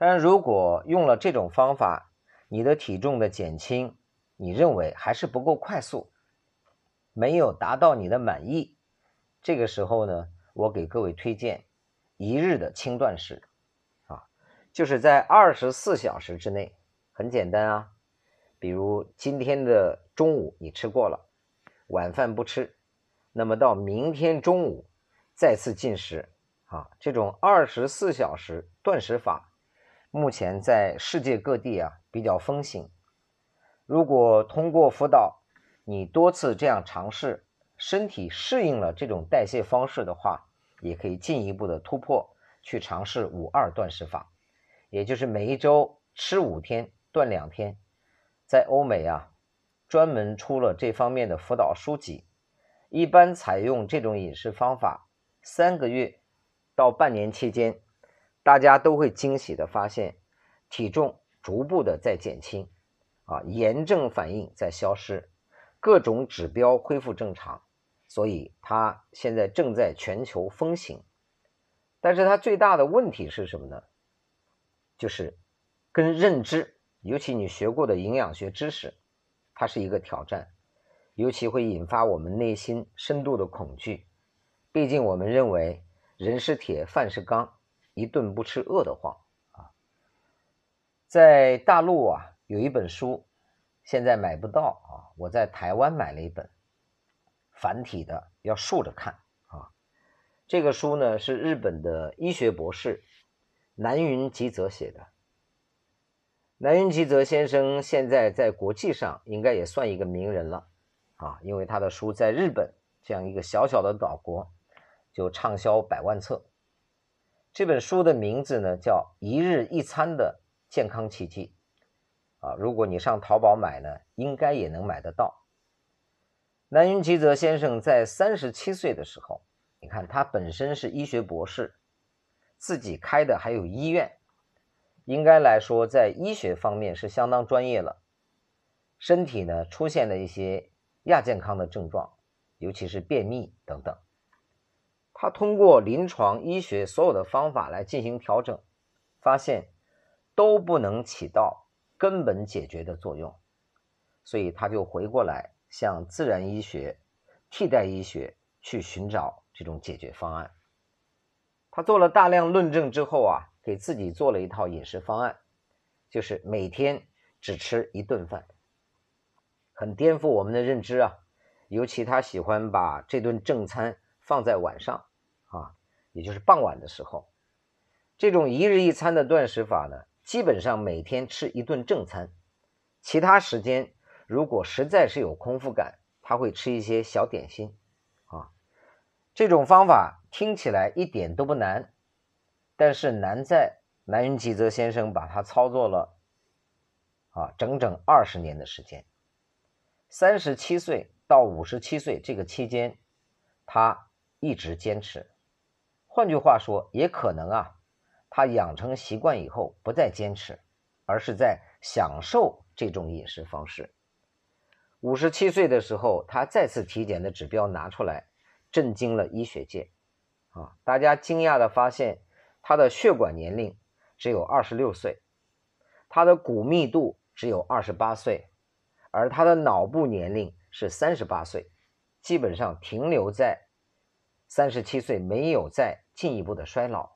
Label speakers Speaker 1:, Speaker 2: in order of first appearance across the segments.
Speaker 1: 但如果用了这种方法，你的体重的减轻，你认为还是不够快速，没有达到你的满意，这个时候呢，我给各位推荐一日的轻断食，啊，就是在二十四小时之内，很简单啊，比如今天的中午你吃过了，晚饭不吃，那么到明天中午再次进食，啊，这种二十四小时断食法。目前在世界各地啊比较风行。如果通过辅导，你多次这样尝试，身体适应了这种代谢方式的话，也可以进一步的突破，去尝试五二断食法，也就是每一周吃五天，断两天。在欧美啊，专门出了这方面的辅导书籍，一般采用这种饮食方法，三个月到半年期间。大家都会惊喜的发现，体重逐步的在减轻，啊，炎症反应在消失，各种指标恢复正常，所以它现在正在全球风行。但是它最大的问题是什么呢？就是跟认知，尤其你学过的营养学知识，它是一个挑战，尤其会引发我们内心深度的恐惧。毕竟我们认为人是铁，饭是钢。一顿不吃饿得慌啊！在大陆啊，有一本书，现在买不到啊。我在台湾买了一本繁体的，要竖着看啊。这个书呢是日本的医学博士南云吉泽写的。南云吉泽先生现在在国际上应该也算一个名人了啊，因为他的书在日本这样一个小小的岛国就畅销百万册。这本书的名字呢叫《一日一餐的健康奇迹》啊，如果你上淘宝买呢，应该也能买得到。南云吉泽先生在三十七岁的时候，你看他本身是医学博士，自己开的还有医院，应该来说在医学方面是相当专业了。身体呢出现了一些亚健康的症状，尤其是便秘等等。他通过临床医学所有的方法来进行调整，发现都不能起到根本解决的作用，所以他就回过来向自然医学、替代医学去寻找这种解决方案。他做了大量论证之后啊，给自己做了一套饮食方案，就是每天只吃一顿饭，很颠覆我们的认知啊。尤其他喜欢把这顿正餐放在晚上。啊，也就是傍晚的时候，这种一日一餐的断食法呢，基本上每天吃一顿正餐，其他时间如果实在是有空腹感，他会吃一些小点心。啊，这种方法听起来一点都不难，但是难在南云吉泽先生把它操作了啊整整二十年的时间，三十七岁到五十七岁这个期间，他一直坚持。换句话说，也可能啊，他养成习惯以后不再坚持，而是在享受这种饮食方式。五十七岁的时候，他再次体检的指标拿出来，震惊了医学界。啊，大家惊讶的发现，他的血管年龄只有二十六岁，他的骨密度只有二十八岁，而他的脑部年龄是三十八岁，基本上停留在。三十七岁没有再进一步的衰老，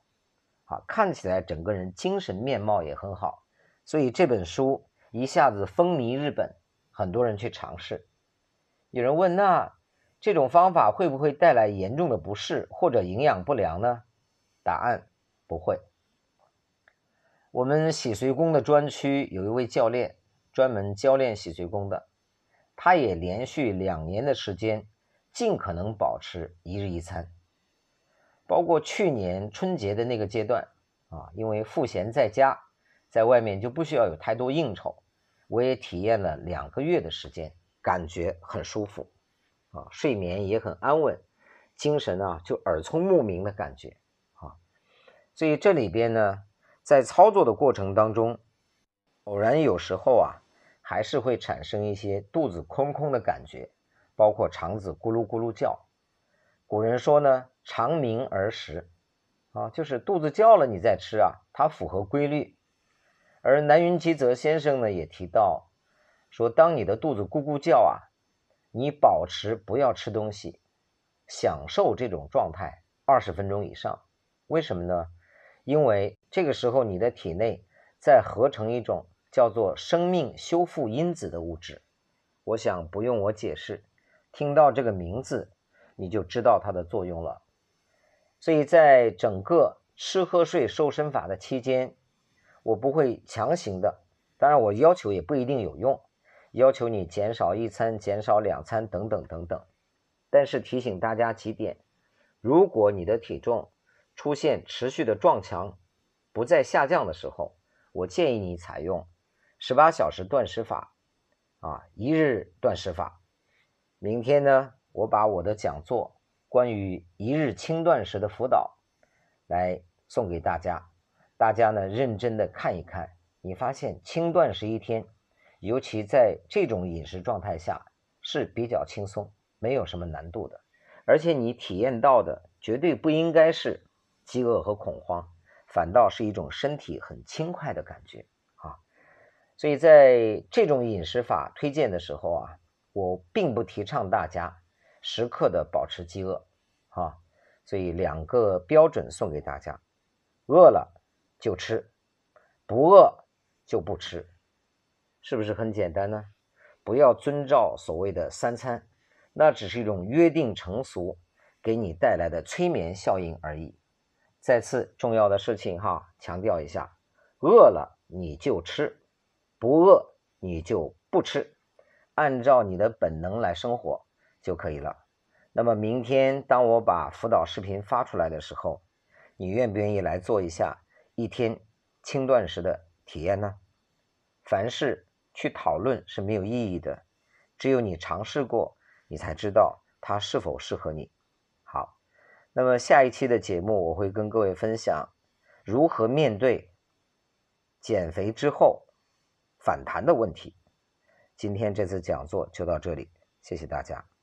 Speaker 1: 啊，看起来整个人精神面貌也很好，所以这本书一下子风靡日本，很多人去尝试。有人问，那这种方法会不会带来严重的不适或者营养不良呢？答案不会。我们洗髓宫的专区有一位教练，专门教练洗髓宫的，他也连续两年的时间。尽可能保持一日一餐，包括去年春节的那个阶段啊，因为赋闲在家，在外面就不需要有太多应酬，我也体验了两个月的时间，感觉很舒服啊，睡眠也很安稳，精神啊就耳聪目明的感觉啊，所以这里边呢，在操作的过程当中，偶然有时候啊，还是会产生一些肚子空空的感觉。包括肠子咕噜咕噜叫，古人说呢，肠鸣而食，啊，就是肚子叫了你再吃啊，它符合规律，而南云吉泽先生呢也提到，说当你的肚子咕咕叫啊，你保持不要吃东西，享受这种状态二十分钟以上。为什么呢？因为这个时候你的体内在合成一种叫做生命修复因子的物质。我想不用我解释，听到这个名字你就知道它的作用了。所以在整个吃喝睡瘦身法的期间。我不会强行的，当然我要求也不一定有用，要求你减少一餐、减少两餐等等等等。但是提醒大家几点：如果你的体重出现持续的撞墙，不再下降的时候，我建议你采用十八小时断食法，啊，一日断食法。明天呢，我把我的讲座关于一日轻断食的辅导来送给大家。大家呢认真的看一看，你发现轻断食一天，尤其在这种饮食状态下是比较轻松，没有什么难度的，而且你体验到的绝对不应该是饥饿和恐慌，反倒是一种身体很轻快的感觉啊。所以在这种饮食法推荐的时候啊，我并不提倡大家时刻的保持饥饿啊。所以两个标准送给大家，饿了。就吃，不饿就不吃，是不是很简单呢？不要遵照所谓的三餐，那只是一种约定成俗，给你带来的催眠效应而已。再次重要的事情哈，强调一下：饿了你就吃，不饿你就不吃，按照你的本能来生活就可以了。那么明天当我把辅导视频发出来的时候，你愿不愿意来做一下？一天轻断食的体验呢？凡事去讨论是没有意义的，只有你尝试过，你才知道它是否适合你。好，那么下一期的节目我会跟各位分享如何面对减肥之后反弹的问题。今天这次讲座就到这里，谢谢大家。